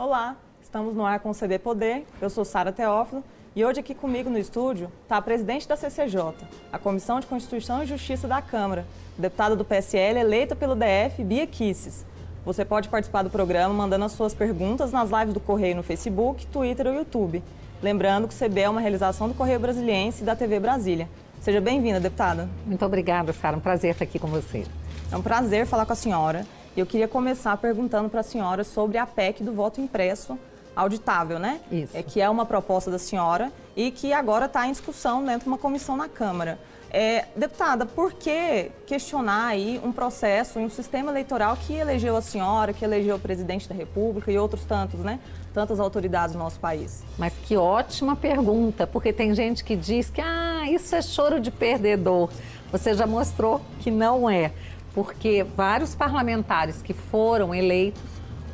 Olá, estamos no ar com o CD Poder. Eu sou Sara Teófilo e hoje aqui comigo no estúdio está a presidente da CCJ, a Comissão de Constituição e Justiça da Câmara, deputada do PSL eleita pelo DF, Bia Kisses. Você pode participar do programa mandando as suas perguntas nas lives do Correio no Facebook, Twitter ou YouTube. Lembrando que o CB é uma realização do Correio Brasiliense e da TV Brasília. Seja bem-vinda, deputada. Muito obrigada, Sara. Um prazer estar aqui com você. É um prazer falar com a senhora. Eu queria começar perguntando para a senhora sobre a PEC do voto impresso auditável, né? Isso. É, que é uma proposta da senhora e que agora está em discussão dentro de uma comissão na Câmara. É, deputada, por que questionar aí um processo um sistema eleitoral que elegeu a senhora, que elegeu o presidente da República e outros tantos, né? Tantas autoridades do nosso país. Mas que ótima pergunta, porque tem gente que diz que ah, isso é choro de perdedor. Você já mostrou que não é, porque vários parlamentares que foram eleitos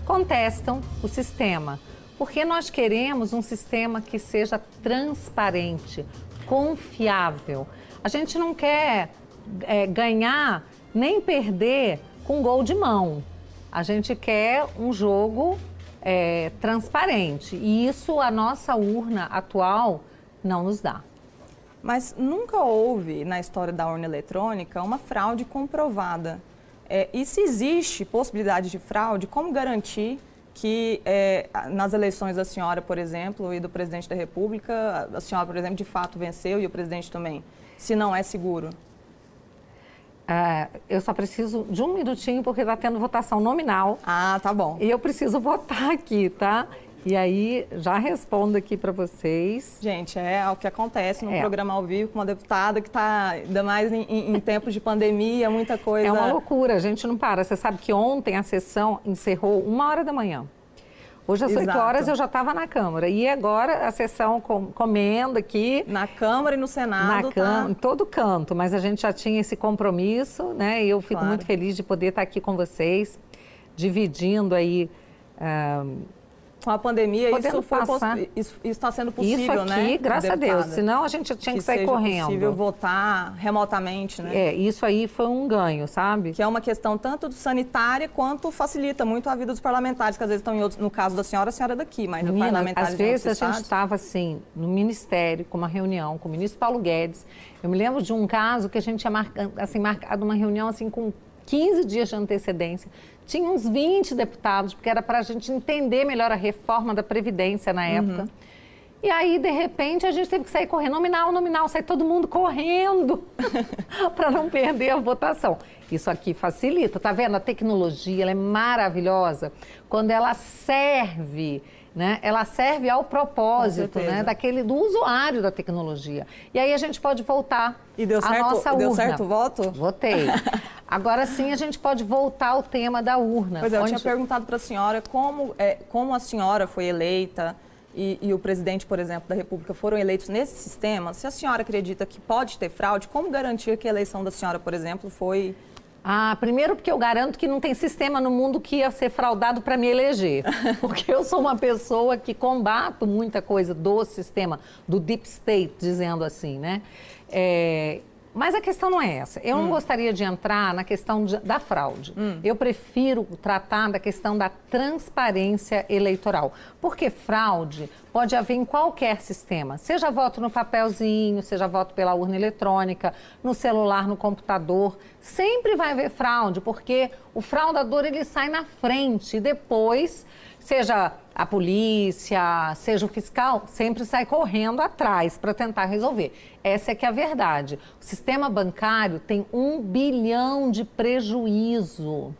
contestam o sistema. Porque nós queremos um sistema que seja transparente, confiável. A gente não quer é, ganhar nem perder com gol de mão. A gente quer um jogo é, transparente. E isso a nossa urna atual não nos dá. Mas nunca houve na história da urna eletrônica uma fraude comprovada. É, e se existe possibilidade de fraude, como garantir que é, nas eleições da senhora, por exemplo, e do presidente da República, a senhora, por exemplo, de fato venceu e o presidente também, se não é seguro? É, eu só preciso de um minutinho porque está tendo votação nominal. Ah, tá bom. E eu preciso votar aqui, tá? E aí, já respondo aqui para vocês. Gente, é o que acontece no é. programa ao vivo com uma deputada que está, ainda mais em, em, tempos de pandemia, muita coisa. É uma loucura, a gente não para. Você sabe que ontem a sessão encerrou uma hora da manhã. Hoje às Exato. 8 horas eu já estava na Câmara. E agora a sessão com, comendo aqui. Na Câmara e no Senado. Na tá? Em todo canto, mas a gente já tinha esse compromisso, né? E eu fico claro. muito feliz de poder estar aqui com vocês, dividindo aí. Uh, com a pandemia, isso, foi, isso, está sendo possível, isso aqui, né? graças a Deus. Senão a gente tinha que, que sair correndo. É possível votar remotamente, né? É, isso aí foi um ganho, sabe? Que é uma questão tanto sanitária quanto facilita muito a vida dos parlamentares, que às vezes estão em outros, no caso da senhora, a senhora é daqui, mas Menina, parlamentares às vezes a gente estava assim, no ministério, com uma reunião com o ministro Paulo Guedes. Eu me lembro de um caso que a gente tinha marcado, assim, marcado uma reunião assim com 15 dias de antecedência. Tinha uns 20 deputados, porque era para a gente entender melhor a reforma da Previdência na época. Uhum. E aí, de repente, a gente teve que sair correndo. Nominal, nominal, sai todo mundo correndo para não perder a votação. Isso aqui facilita, tá vendo? A tecnologia é maravilhosa quando ela serve né? Ela serve ao propósito, né? Daquele do usuário da tecnologia. E aí a gente pode voltar e deu certo, nossa urna. Deu certo o voto? Votei. Agora sim a gente pode voltar ao tema da urna. Pois é, eu tinha perguntado para a senhora como, é, como a senhora foi eleita e, e, o presidente, por exemplo, da República foram eleitos nesse sistema. Se a senhora acredita que pode ter fraude, como garantir que a eleição da senhora, por exemplo, foi ah, primeiro porque eu garanto que não tem sistema no mundo que ia ser fraudado para me eleger. Porque eu sou uma pessoa que combato muita coisa do sistema, do deep state, dizendo assim, né? É, mas a questão não é essa. Eu hum. não gostaria de entrar na questão de, da fraude. Hum. Eu prefiro tratar da questão da transparência eleitoral. Porque fraude pode haver em qualquer sistema. Seja voto no papelzinho, seja voto pela urna eletrônica, no celular, no computador. Sempre vai haver fraude, porque o fraudador ele sai na frente e depois seja a polícia, seja o fiscal, sempre sai correndo atrás para tentar resolver. Essa é que é a verdade. O sistema bancário tem um bilhão de prejuízo.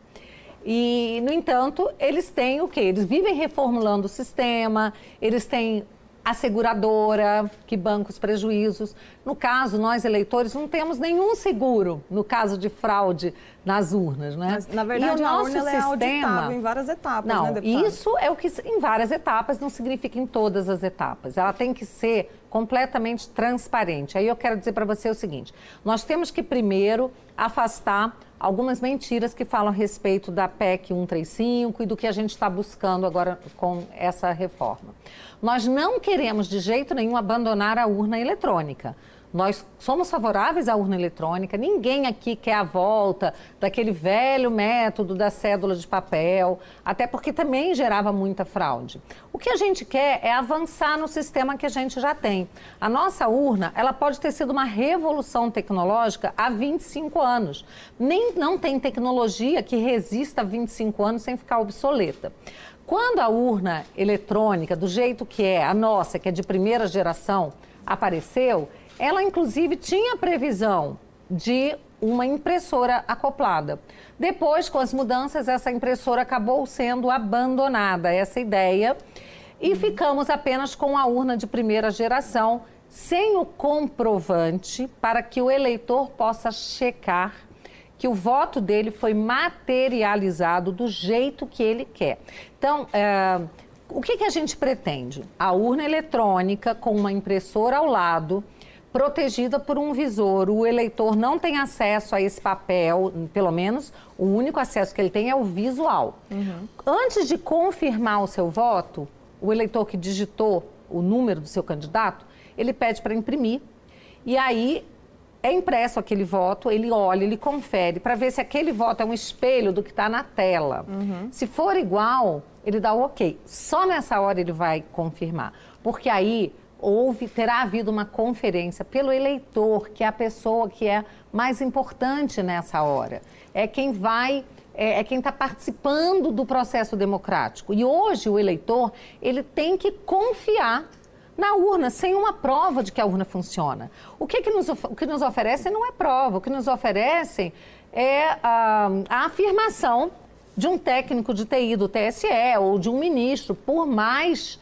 E, no entanto, eles têm o quê? Eles vivem reformulando o sistema, eles têm a seguradora que banca os prejuízos. No caso, nós eleitores não temos nenhum seguro no caso de fraude nas urnas, né? Mas, na verdade, e o nosso urna é sistema é em várias etapas, não, né, Isso é o que em várias etapas não significa em todas as etapas. Ela tem que ser completamente transparente. Aí eu quero dizer para você o seguinte: nós temos que primeiro afastar algumas mentiras que falam a respeito da PEC 135 e do que a gente está buscando agora com essa reforma. Nós não queremos de jeito nenhum abandonar a urna eletrônica. Nós somos favoráveis à urna eletrônica, ninguém aqui quer a volta daquele velho método da cédula de papel, até porque também gerava muita fraude. O que a gente quer é avançar no sistema que a gente já tem. A nossa urna, ela pode ter sido uma revolução tecnológica há 25 anos. Nem não tem tecnologia que resista a 25 anos sem ficar obsoleta. Quando a urna eletrônica, do jeito que é, a nossa, que é de primeira geração, apareceu, ela inclusive tinha previsão de uma impressora acoplada. Depois, com as mudanças, essa impressora acabou sendo abandonada, essa ideia, e uhum. ficamos apenas com a urna de primeira geração, sem o comprovante para que o eleitor possa checar que o voto dele foi materializado do jeito que ele quer. Então, é, o que, que a gente pretende? A urna eletrônica com uma impressora ao lado, protegida por um visor. O eleitor não tem acesso a esse papel, pelo menos o único acesso que ele tem é o visual. Uhum. Antes de confirmar o seu voto, o eleitor que digitou o número do seu candidato, ele pede para imprimir. E aí é impresso aquele voto, ele olha, ele confere para ver se aquele voto é um espelho do que está na tela. Uhum. Se for igual, ele dá o ok. Só nessa hora ele vai confirmar. Porque aí houve, terá havido uma conferência pelo eleitor, que é a pessoa que é mais importante nessa hora. É quem vai é, é, quem está participando do processo democrático. E hoje o eleitor ele tem que confiar na urna, sem uma prova de que a urna funciona. O que, que, nos, o que nos oferecem não é prova, o que nos oferecem é a, a afirmação de um técnico de TI do TSE ou de um ministro, por mais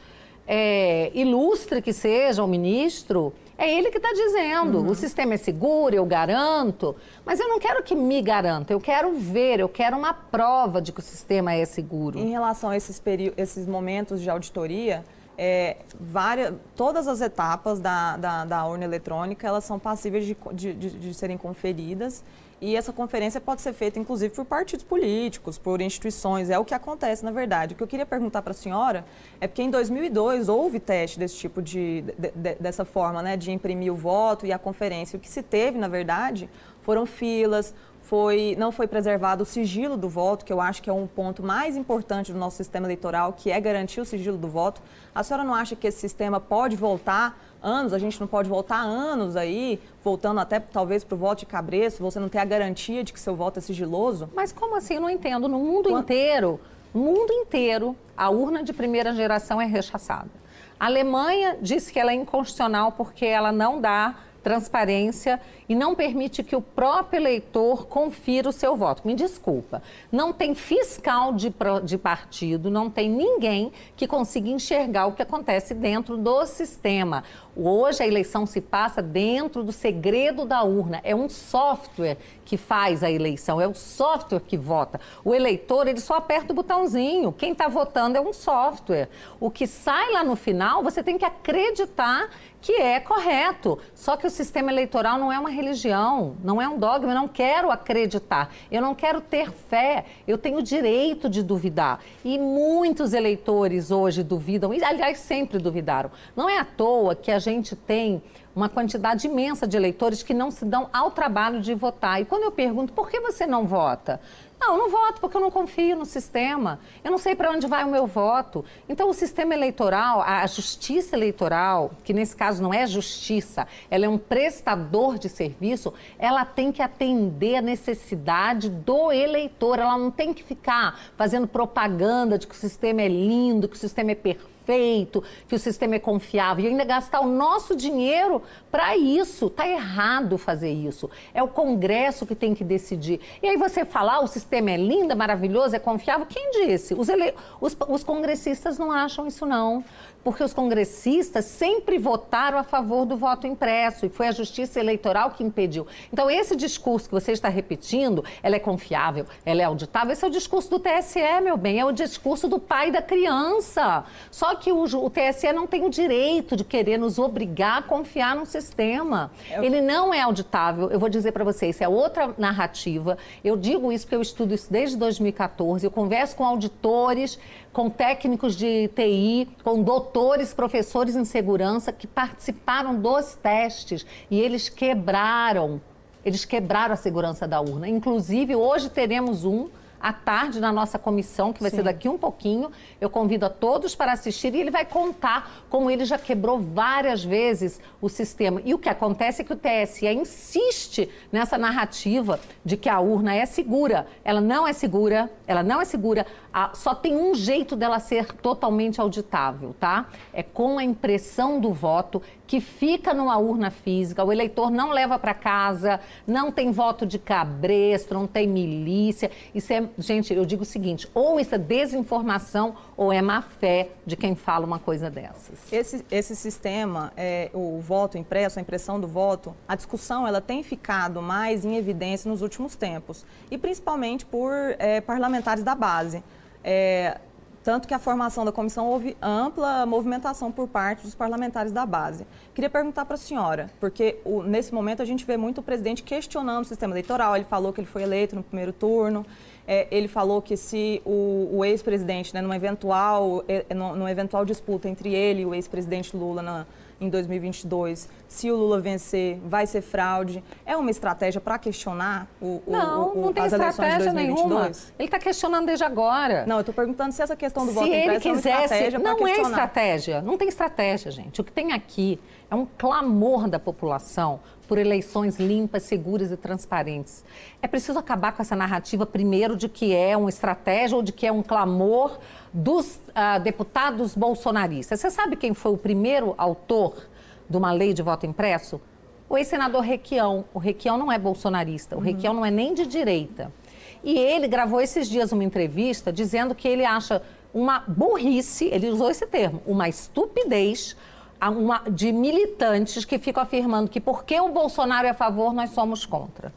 é, ilustre que seja o ministro, é ele que está dizendo. Uhum. O sistema é seguro, eu garanto. Mas eu não quero que me garanta, eu quero ver, eu quero uma prova de que o sistema é seguro. Em relação a esses, esses momentos de auditoria, é, várias, todas as etapas da, da, da, urna eletrônica elas são passíveis de, de, de, de, serem conferidas e essa conferência pode ser feita inclusive por partidos políticos, por instituições, é o que acontece na verdade. O que eu queria perguntar para a senhora é porque em 2002 houve teste desse tipo de, de, dessa forma, né, de imprimir o voto e a conferência. O que se teve na verdade foram filas, foi, não foi preservado o sigilo do voto, que eu acho que é um ponto mais importante do nosso sistema eleitoral, que é garantir o sigilo do voto. A senhora não acha que esse sistema pode voltar anos, a gente não pode voltar anos aí, voltando até talvez para o voto de cabresto, você não tem a garantia de que seu voto é sigiloso? Mas como assim? Eu não entendo. No mundo inteiro, mundo inteiro, a urna de primeira geração é rechaçada. A Alemanha disse que ela é inconstitucional porque ela não dá transparência e não permite que o próprio eleitor confira o seu voto. Me desculpa, não tem fiscal de, de partido, não tem ninguém que consiga enxergar o que acontece dentro do sistema. Hoje a eleição se passa dentro do segredo da urna. É um software que faz a eleição, é o software que vota. O eleitor, ele só aperta o botãozinho. Quem está votando é um software. O que sai lá no final, você tem que acreditar que é correto. Só que o sistema eleitoral não é uma religião, não é um dogma, eu não quero acreditar, eu não quero ter fé, eu tenho o direito de duvidar. E muitos eleitores hoje duvidam, e aliás sempre duvidaram. Não é à toa que a gente tem uma quantidade imensa de eleitores que não se dão ao trabalho de votar. E quando eu pergunto por que você não vota? Não, eu não voto porque eu não confio no sistema. Eu não sei para onde vai o meu voto. Então, o sistema eleitoral, a justiça eleitoral, que nesse caso não é justiça, ela é um prestador de serviço, ela tem que atender a necessidade do eleitor. Ela não tem que ficar fazendo propaganda de que o sistema é lindo, que o sistema é perfeito feito, que o sistema é confiável e ainda gastar o nosso dinheiro para isso. Está errado fazer isso. É o Congresso que tem que decidir. E aí você falar, o sistema é lindo, é maravilhoso, é confiável. Quem disse? Os, ele... os, os congressistas não acham isso, não porque os congressistas sempre votaram a favor do voto impresso e foi a justiça eleitoral que impediu. Então, esse discurso que você está repetindo, ela é confiável, ela é auditável, esse é o discurso do TSE, meu bem, é o discurso do pai da criança. Só que o, o TSE não tem o direito de querer nos obrigar a confiar no sistema. Ele não é auditável, eu vou dizer para vocês, isso é outra narrativa. Eu digo isso porque eu estudo isso desde 2014, eu converso com auditores, com técnicos de TI, com doutores doutores, professores em segurança que participaram dos testes e eles quebraram, eles quebraram a segurança da urna. Inclusive, hoje teremos um à tarde na nossa comissão, que vai Sim. ser daqui um pouquinho. Eu convido a todos para assistir e ele vai contar como ele já quebrou várias vezes o sistema. E o que acontece é que o TSE insiste nessa narrativa de que a urna é segura. Ela não é segura, ela não é segura. só tem um jeito dela ser totalmente auditável, tá? É com a impressão do voto que fica numa urna física, o eleitor não leva para casa, não tem voto de cabresto, não tem milícia. Isso é gente, eu digo o seguinte: ou isso é desinformação ou é má fé de quem fala uma coisa dessas. Esse, esse sistema, é, o voto impresso, a impressão do voto, a discussão ela tem ficado mais em evidência nos últimos tempos e principalmente por é, parlamentares da base. É, tanto que a formação da comissão houve ampla movimentação por parte dos parlamentares da base. Queria perguntar para a senhora, porque o, nesse momento a gente vê muito o presidente questionando o sistema eleitoral. Ele falou que ele foi eleito no primeiro turno. É, ele falou que se o, o ex-presidente, né, numa eventual, é, numa eventual disputa entre ele e o ex-presidente Lula na, em 2022, se o Lula vencer, vai ser fraude. É uma estratégia para questionar o, não, o, o, não tem as estratégia nenhuma. Ele está questionando desde agora. Não, eu estou perguntando se essa questão do se voto ele quisesse, é uma estratégia Não é estratégia, não tem estratégia, gente. O que tem aqui é um clamor da população por eleições limpas, seguras e transparentes. É preciso acabar com essa narrativa, primeiro, de que é uma estratégia ou de que é um clamor dos uh, deputados bolsonaristas. Você sabe quem foi o primeiro autor de uma lei de voto impresso? O ex-senador Requião. O Requião não é bolsonarista, o uhum. Requião não é nem de direita. E ele gravou esses dias uma entrevista dizendo que ele acha uma burrice, ele usou esse termo, uma estupidez uma, de militantes que ficam afirmando que porque o Bolsonaro é a favor, nós somos contra.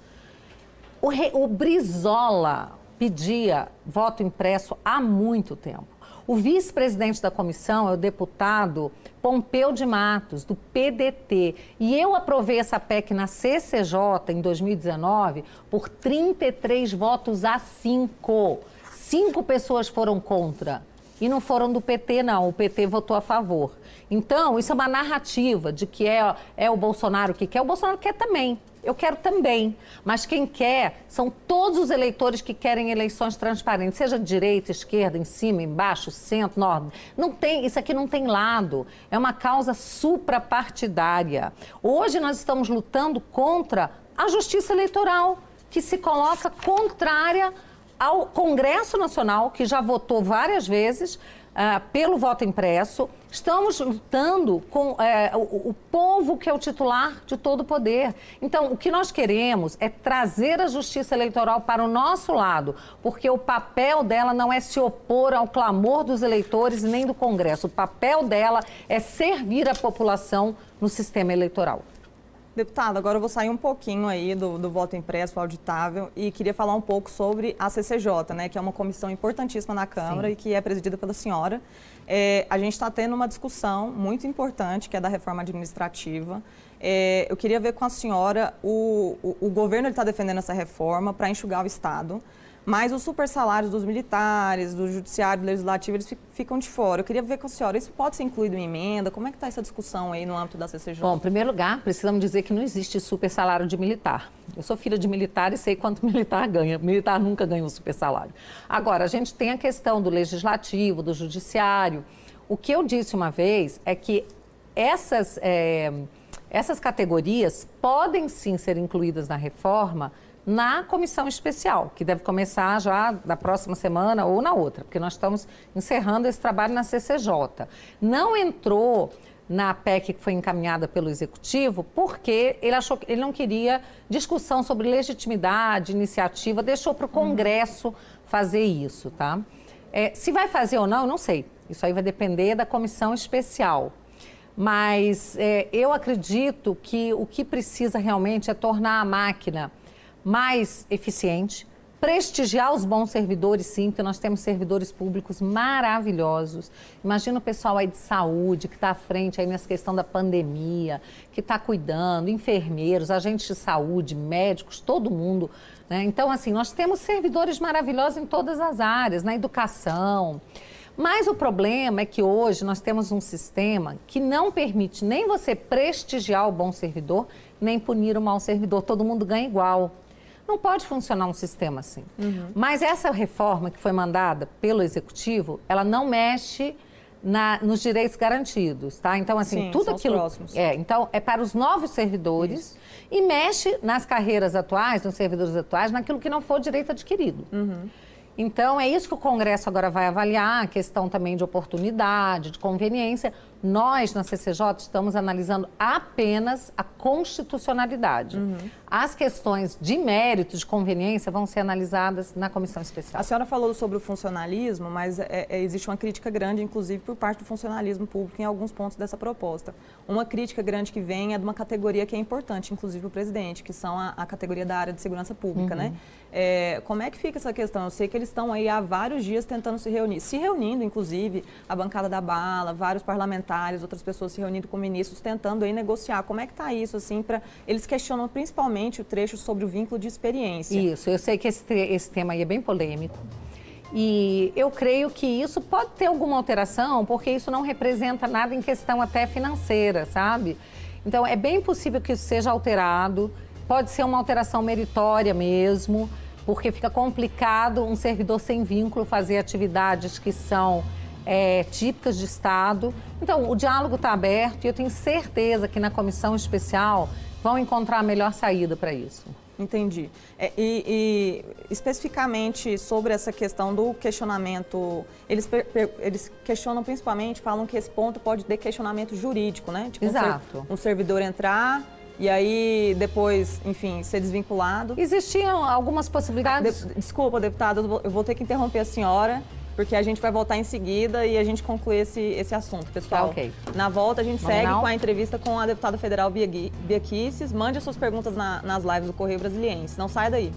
O, o Brizola pedia voto impresso há muito tempo. O vice-presidente da comissão é o deputado Pompeu de Matos, do PDT. E eu aprovei essa PEC na CCJ em 2019 por 33 votos a 5. Cinco pessoas foram contra. E não foram do PT, não. O PT votou a favor. Então, isso é uma narrativa de que é, é o Bolsonaro que quer. O Bolsonaro quer também. Eu quero também. Mas quem quer são todos os eleitores que querem eleições transparentes, seja direita, esquerda, em cima, embaixo, centro, norte. Não tem, isso aqui não tem lado. É uma causa suprapartidária. Hoje nós estamos lutando contra a justiça eleitoral, que se coloca contrária ao Congresso Nacional, que já votou várias vezes, uh, pelo voto impresso. Estamos lutando com uh, o, o, povo que é o titular de todo o poder. Então, o que nós queremos é trazer a justiça eleitoral para o nosso lado, porque o papel dela não é se opor ao clamor dos eleitores nem do Congresso. O papel dela é servir a população no sistema eleitoral. Deputado, agora eu vou sair um pouquinho aí do, do voto impresso, auditável, e queria falar um pouco sobre a CCJ, né, que é uma comissão importantíssima na Câmara Sim. e que é presidida pela senhora. É, a gente está tendo uma discussão muito importante, que é da reforma administrativa. É, eu queria ver com a senhora, o, o, o governo está defendendo essa reforma para enxugar o Estado. Mas os super salários dos militares, do judiciário, do legislativo, eles ficam de fora. Eu queria ver com a senhora, isso pode ser incluído em emenda? Como é que está essa discussão aí no âmbito da CCJ? Bom, em primeiro lugar, precisamos dizer que não existe super salário de militar. Eu sou filha de militar e sei quanto militar ganha. Militar nunca ganha um super salário. Agora, a gente tem a questão do legislativo, do judiciário. O que eu disse uma vez é que essas, é, essas categorias podem sim ser incluídas na reforma, na comissão especial, que deve começar já da próxima semana ou na outra, porque nós estamos encerrando esse trabalho na CCJ. Não entrou na PEC que foi encaminhada pelo Executivo, porque ele achou que ele não queria discussão sobre legitimidade, iniciativa, deixou para o Congresso fazer isso, tá? É, se vai fazer ou não, não sei. Isso aí vai depender da comissão especial. Mas é, eu acredito que o que precisa realmente é tornar a máquina mais eficiente, prestigiar os bons servidores, sim, porque nós temos servidores públicos maravilhosos. Imagina o pessoal aí de saúde que está à frente aí nessa questão da pandemia, que está cuidando, enfermeiros, agentes de saúde, médicos, todo mundo. Né? Então, assim, nós temos servidores maravilhosos em todas as áreas, na educação. Mas o problema é que hoje nós temos um sistema que não permite nem você prestigiar o bom servidor, nem punir o mau servidor. Todo mundo ganha igual. Não pode funcionar um sistema assim. Uhum. Mas essa reforma que foi mandada pelo executivo, ela não mexe na, nos direitos garantidos, tá? Então, assim, Sim, tudo aquilo. É, então, é para os novos servidores Isso. e mexe nas carreiras atuais, nos servidores atuais, naquilo que não for direito adquirido. Uhum. Então, é isso que o Congresso agora vai avaliar, a questão também de oportunidade, de conveniência. Nós, na CCJ, estamos analisando apenas a constitucionalidade. Uhum. As questões de mérito, de conveniência, vão ser analisadas na comissão especial. A senhora falou sobre o funcionalismo, mas é, é, existe uma crítica grande, inclusive, por parte do funcionalismo público em alguns pontos dessa proposta. Uma crítica grande que vem é de uma categoria que é importante, inclusive para o presidente, que são a, a, categoria da área de segurança pública, uhum. né? É, como é que fica essa questão? Eu sei que eles estão aí há vários dias tentando se reunir, se reunindo, inclusive, a bancada da bala, vários parlamentares, outras pessoas se reunindo com ministros, tentando aí negociar. Como é que está isso, assim, para... Eles questionam principalmente o trecho sobre o vínculo de experiência. Isso, eu sei que esse, esse tema aí é bem polêmico. E eu creio que isso pode ter alguma alteração, porque isso não representa nada em questão até financeira, sabe? Então, é bem possível que isso seja alterado. Pode ser uma alteração meritória mesmo, porque fica complicado um servidor sem vínculo fazer atividades que são é, típicas de Estado. Então, o diálogo está aberto e eu tenho certeza que na comissão especial vão encontrar a melhor saída para isso. Entendi. É, e, e, especificamente sobre essa questão do questionamento, eles, eles questionam principalmente, falam que esse ponto pode ter questionamento jurídico, né? Tipo, Exato. Um, ser, um servidor entrar e aí depois, enfim, ser desvinculado. Existiam algumas possibilidades? De, desculpa, deputada, eu vou ter que interromper a senhora porque a gente vai voltar em seguida e a gente conclui esse, esse assunto, pessoal. Tá, ok. Na volta, a gente Vamos segue não? com a entrevista com a deputada federal Bia, Bia Kisses. Mande as suas perguntas na, nas lives do Correio Brasiliense. Não saia daí.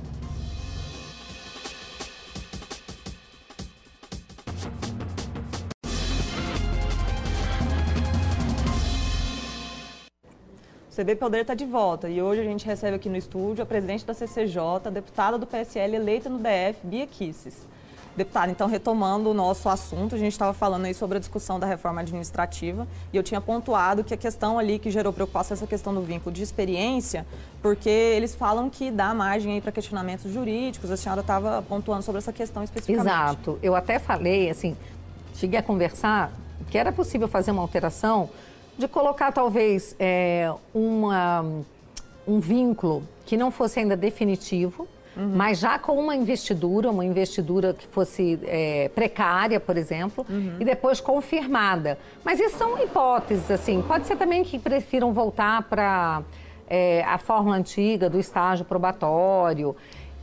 O CB Poder está de volta e hoje a gente recebe aqui no estúdio a presidente da CCJ, a deputada do PSL eleita no DF, Bia Kisses. Deputado, então retomando o nosso assunto, a gente estava falando aí sobre a discussão da reforma administrativa e eu tinha pontuado que a questão ali que gerou preocupação é essa questão do vínculo de experiência, porque eles falam que dá margem aí para questionamentos jurídicos. A senhora estava pontuando sobre essa questão especificamente. Exato. Eu até falei, assim, cheguei a conversar que era possível fazer uma alteração de colocar talvez é, uma, um vínculo que não fosse ainda definitivo, Uhum. Mas já com uma investidura, uma investidura que fosse é, precária, por exemplo, uhum. e depois confirmada. Mas isso são hipóteses, assim. Pode ser também que prefiram voltar para é, a fórmula antiga do estágio probatório.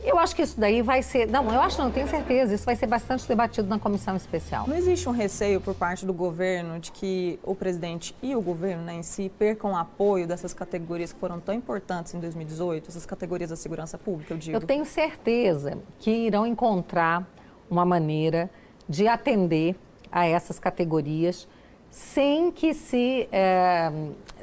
Eu acho que isso daí vai ser. Não, eu acho não, tenho certeza. Isso vai ser bastante debatido na comissão especial. Não existe um receio por parte do governo de que o presidente e o governo né, em si percam o apoio dessas categorias que foram tão importantes em 2018, essas categorias da segurança pública, eu digo? Eu tenho certeza que irão encontrar uma maneira de atender a essas categorias sem que se, é,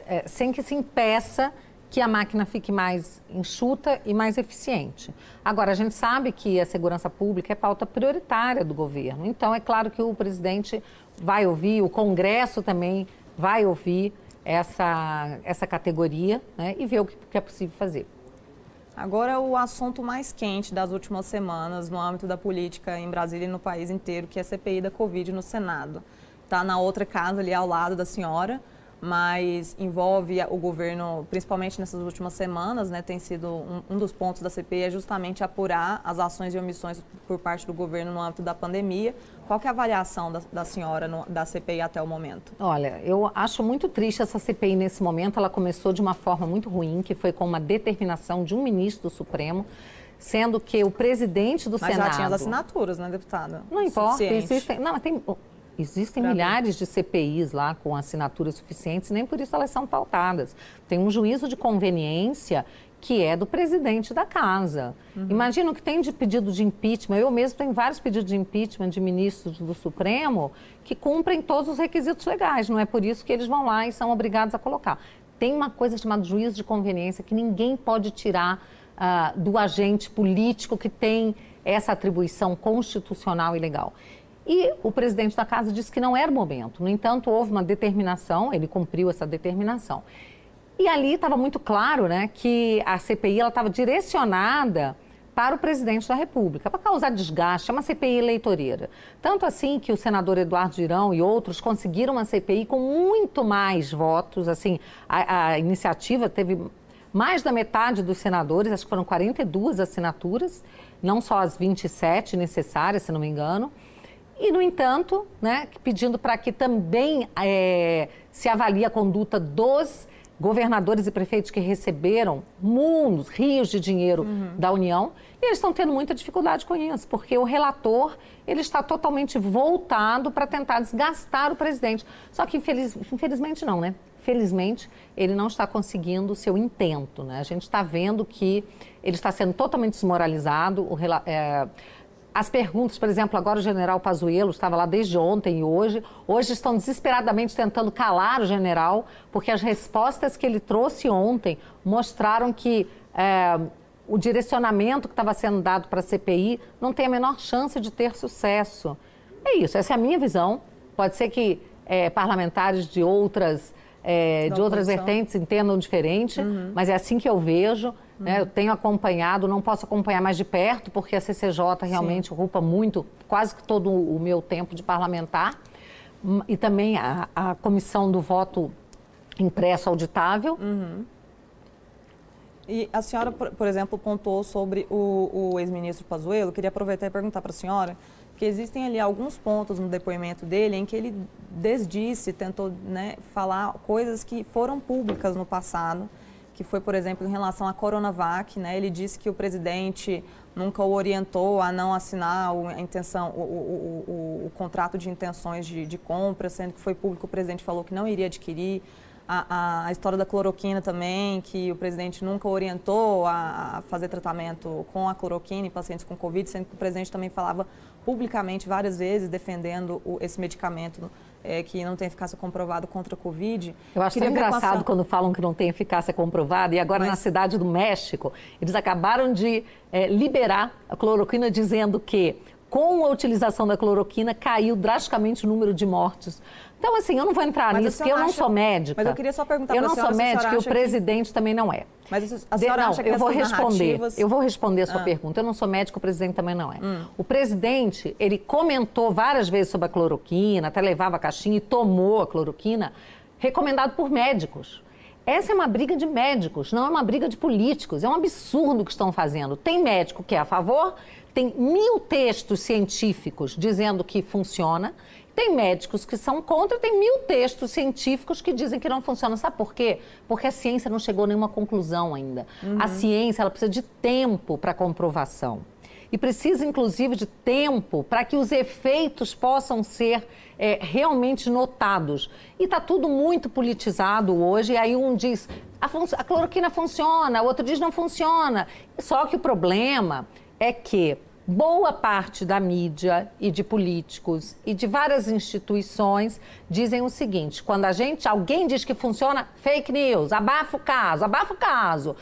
é, sem que se impeça que a máquina fique mais enxuta e mais eficiente. Agora, a gente sabe que a segurança pública é pauta prioritária do governo, então é claro que o presidente vai ouvir, o Congresso também vai ouvir essa, essa categoria né, e ver o que, que é possível fazer. Agora, o assunto mais quente das últimas semanas no âmbito da política em Brasília e no país inteiro, que é a CPI da Covid no Senado. Está na outra casa ali ao lado da senhora mas envolve o governo, principalmente nessas últimas semanas, né, tem sido um, um, dos pontos da CPI é justamente apurar as ações e omissões por parte do governo no âmbito da pandemia. Qual é a avaliação da, da senhora no, da CPI até o momento? Olha, eu acho muito triste essa CPI nesse momento. Ela começou de uma forma muito ruim, que foi com uma determinação de um ministro do Supremo sendo que o presidente do mas Senado... Mas já tinha as assinaturas, né, deputada? Não importa, existem... Não, mas tem... Existem pra milhares de CPIs lá com assinaturas suficientes, nem por isso elas são pautadas. Tem um juízo de conveniência que é do presidente da casa. Uhum. Imagina o que tem de pedido de impeachment. Eu mesmo tenho vários pedidos de impeachment de ministros do Supremo que cumprem todos os requisitos legais. Não é por isso que eles vão lá e são obrigados a colocar. Tem uma coisa chamada juízo de conveniência que ninguém pode tirar uh, do agente político que tem essa atribuição constitucional e legal. E o presidente da casa disse que não era o momento. No entanto, houve uma determinação, ele cumpriu essa determinação. E ali estava muito claro né, que a CPI estava direcionada para o presidente da República, para causar desgaste, é uma CPI eleitoreira. Tanto assim que o senador Eduardo Girão e outros conseguiram uma CPI com muito mais votos, assim, a, a iniciativa teve mais da metade dos senadores, acho que foram 42 assinaturas, não só as 27 necessárias, se não me engano. E, no entanto, né, pedindo para que também é, se avalie a conduta dos governadores e prefeitos que receberam mundos, rios de dinheiro uhum. da União, e eles estão tendo muita dificuldade com isso, porque o relator ele está totalmente voltado para tentar desgastar o presidente. Só que infeliz, infelizmente não, né? Felizmente ele não está conseguindo o seu intento, né? A gente está vendo que ele está sendo totalmente desmoralizado. O, é, as perguntas, por exemplo, agora o general Pazuello estava lá desde ontem e hoje. Hoje estão desesperadamente tentando calar o general, porque as respostas que ele trouxe ontem mostraram que é, o direcionamento que estava sendo dado para a CPI não tem a menor chance de ter sucesso. É isso, essa é a minha visão. Pode ser que é, parlamentares de outras, é, de outras vertentes entendam diferente, uhum. mas é assim que eu vejo. Né? Eu tenho acompanhado, não posso acompanhar mais de perto, porque a CCJ realmente Sim. ocupa muito, quase que todo o meu tempo de parlamentar. E também a, a comissão do voto impresso auditável. Uhum. E a senhora, por, por exemplo, pontuou sobre o, o ex-ministro Pazuello. Queria aproveitar e perguntar para a senhora que existem ali alguns pontos no depoimento dele em que ele desdisse, tentou né, falar coisas que foram públicas no passado que foi, por exemplo, em relação à Coronavac, né? Ele disse que o presidente nunca o orientou a não assinar a intenção, o, o, o, o contrato de intenções de, de, compra, sendo que foi público, o presidente falou que não iria adquirir. A, a, a história da cloroquina também, que o presidente nunca orientou a, a fazer tratamento com a cloroquina em pacientes com Covid, sendo que o presidente também falava publicamente várias vezes defendendo esse medicamento é, que não tem eficácia comprovada contra a Covid. Eu acho tão engraçado quando falam que não tem eficácia comprovada. E agora Mas... na cidade do México, eles acabaram de é, liberar a cloroquina dizendo que com a utilização da cloroquina caiu drasticamente o número de mortes. Então, assim, eu não vou entrar mas nisso, porque eu não sou médica. Mas eu queria só perguntar Eu não sou médica e o presidente que... também não é. Mas a senhora não, acha que eu vou responder. Narrativas... Eu vou responder a sua ah. pergunta. Eu não sou médico, o presidente também não é. Hum. O presidente, ele comentou várias vezes sobre a cloroquina, até levava a caixinha e tomou a cloroquina, recomendado por médicos. Essa é uma briga de médicos, não é uma briga de políticos. É um absurdo o que estão fazendo. Tem médico que é a favor, tem mil textos científicos dizendo que funciona, tem médicos que são contra, tem mil textos científicos que dizem que não funciona. Sabe por quê? Porque a ciência não chegou a nenhuma conclusão ainda. Uhum. A ciência ela precisa de tempo para comprovação. E precisa, inclusive, de tempo para que os efeitos possam ser é, realmente notados. E está tudo muito politizado hoje. E aí um diz, a, a cloroquina funciona, o outro diz não funciona. Só que o problema é que boa parte da mídia e de políticos e de várias instituições dizem o seguinte: quando a gente, alguém diz que funciona, fake news, abafa o caso, abafa o caso,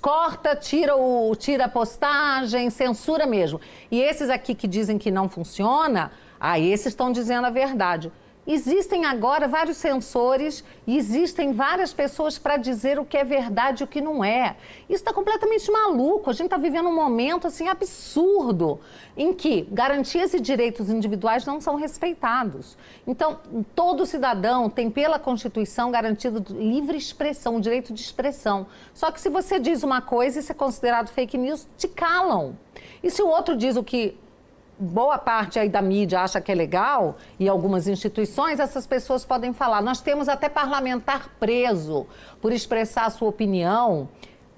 corta, tira o, tira a postagem, censura mesmo. E esses aqui que dizem que não funciona, ah, esses estão dizendo a verdade. Existem agora vários sensores e existem várias pessoas para dizer o que é verdade e o que não é. Isso está completamente maluco. A gente está vivendo um momento assim absurdo em que garantias e direitos individuais não são respeitados. Então, todo cidadão tem pela Constituição garantido livre expressão, direito de expressão. Só que se você diz uma coisa e isso é considerado fake news, te calam. E se o outro diz o que boa parte aí da mídia acha que é legal e algumas instituições, essas pessoas podem falar. Nós temos até parlamentar preso por expressar a sua opinião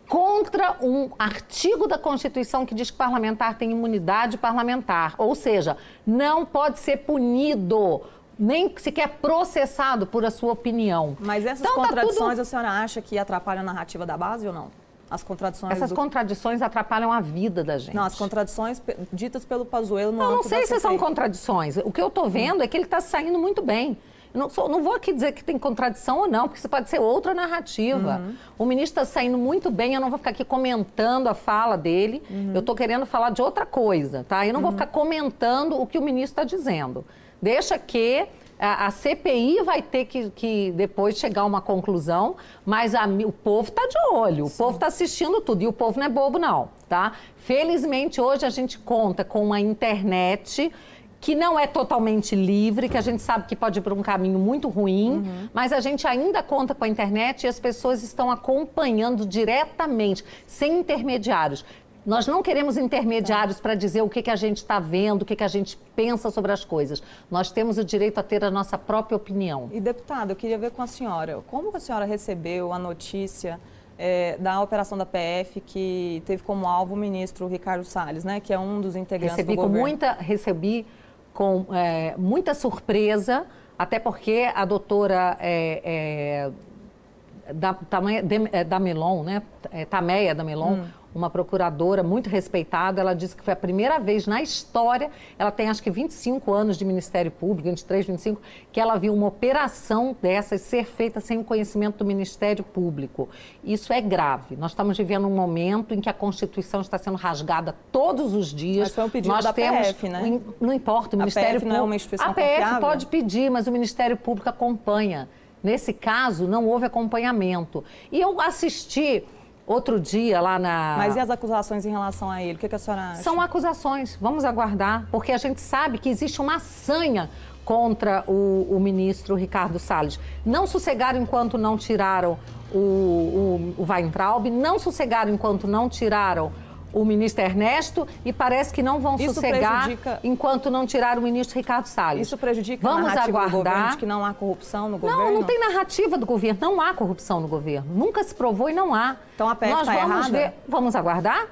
contra um artigo da Constituição que diz que parlamentar tem imunidade parlamentar, ou seja, não pode ser punido nem sequer processado por a sua opinião. Mas essas então, contradições tá tudo... a senhora acha que atrapalham a narrativa da base ou não? As contradições. Essas do... contradições atrapalham a vida da gente. Não, as contradições ditas pelo Pazuello no Eu não sei se são contradições. O que eu estou vendo é que ele está saindo muito bem. Não, sou, não, vou aqui dizer que tem contradição ou não, porque isso pode ser outra narrativa. Uhum. O ministro está saindo muito bem, eu não vou ficar aqui comentando a fala dele, uhum. eu estou querendo falar de outra coisa, tá? Eu não vou uhum. ficar comentando o que o ministro está dizendo. Deixa que a, a, CPI vai ter que, que, depois chegar a uma conclusão, mas a, o povo está de olho, Sim. o povo está assistindo tudo, e o povo não é bobo não, tá? Felizmente, hoje a gente conta com uma internet que não é totalmente livre, que a gente sabe que pode ir para um caminho muito ruim, uhum. mas a gente ainda conta com a internet e as pessoas estão acompanhando diretamente, sem intermediários. Nós não queremos intermediários para dizer o que, que a gente está vendo, o que, que a gente pensa sobre as coisas. Nós temos o direito a ter a nossa própria opinião. E, deputada, eu queria ver com a senhora, como a senhora recebeu a notícia é, da operação da PF que teve como alvo o ministro Ricardo Salles, né, que é um dos integrantes recebi do governo? Com muita, recebi com é, muita surpresa, até porque a doutora é, da, é, da Melon, né, Tameia da Melon, hum uma procuradora muito respeitada, ela disse que foi a primeira vez na história, ela tem acho que 25 anos de Ministério Público, 23, 25, que ela viu uma operação dessas ser feita sem o conhecimento do Ministério Público. Isso é grave. Nós estamos vivendo um momento em que a Constituição está sendo rasgada todos os dias. Mas foi um pedido Nós da temos, PF, né? Não importa, o Ministério Público... não é uma instituição A PF confiável? pode pedir, mas o Ministério Público acompanha. Nesse caso, não houve acompanhamento. E eu assisti outro dia lá na. Mas e as acusações em relação a ele? O que, que a senhora acha? São acusações, vamos aguardar, porque a gente sabe que existe uma sanha contra o, o ministro Ricardo Salles. Não sossegaram enquanto não tiraram o, o, o Weintraub, não sossegaram enquanto não tiraram o ministro Ernesto e parece que não vão Isso sossegar prejudica... enquanto não tirar o ministro Ricardo Salles. Isso prejudica Vamos a narrativa aguardar. do governo de que não há corrupção no governo? Não, não tem narrativa do governo. Não há corrupção no governo. Nunca se provou e não há. Então a PF está errada? Ver... Vamos aguardar?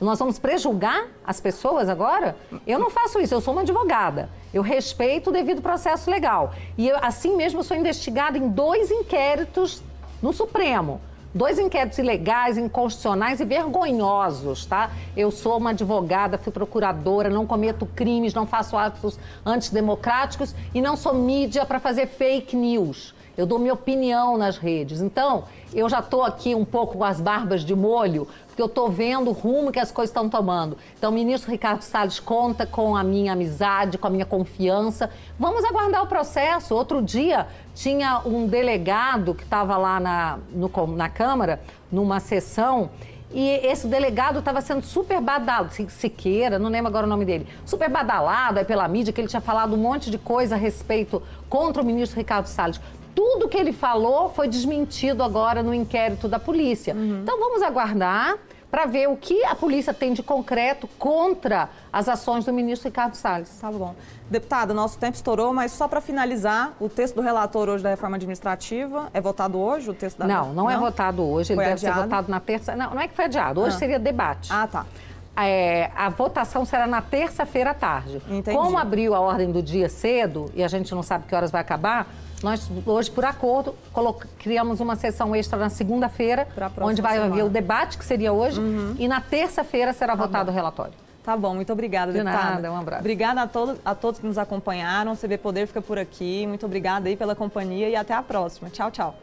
Nós vamos prejulgar as pessoas agora? Eu não faço isso, eu sou uma advogada. Eu respeito o devido processo legal. E eu, assim mesmo, sou investigada em dois inquéritos no Supremo. Dois inquéritos ilegais, inconstitucionais e vergonhosos, tá? Eu sou uma advogada, fui procuradora, não cometo crimes, não faço atos antidemocráticos e não sou mídia para fazer fake news. Eu dou minha opinião nas redes. Então, eu já estou aqui um pouco com as barbas de molho, porque eu estou vendo o rumo que as coisas estão tomando. Então, o ministro Ricardo Salles conta com a minha amizade, com a minha confiança. Vamos aguardar o processo. Outro dia, tinha um delegado que estava lá na, no, na Câmara, numa sessão, e esse delegado estava sendo super badalado, Siqueira, não lembro agora o nome dele, super badalado aí pela mídia, que ele tinha falado um monte de coisa a respeito contra o ministro Ricardo Salles tudo que ele falou foi desmentido agora no inquérito da polícia. Uhum. Então vamos aguardar para ver o que a polícia tem de concreto contra as ações do ministro Ricardo Salles. Tá bom. Deputada, nosso tempo estourou, mas só para finalizar, o texto do relator hoje da reforma administrativa é votado hoje, o texto da Não, não, é não? é votado hoje, ele foi deve adiado? ser votado na terça. Não, não é que foi adiado, hoje ah. seria debate. Ah, tá. É, a votação será na terça-feira à tarde. Entendi. Como abriu a ordem do dia cedo e a gente não sabe que horas vai acabar, nós, hoje, por acordo, criamos uma sessão extra na segunda-feira, onde vai semana. haver o debate, que seria hoje, uhum. e na terça-feira será tá votado bom. o relatório. Tá bom, muito obrigada, De deputada. nada, um abraço. Obrigada a todos, a todos que nos acompanharam. O CB Poder fica por aqui. Muito obrigada aí pela companhia e até a próxima. Tchau, tchau.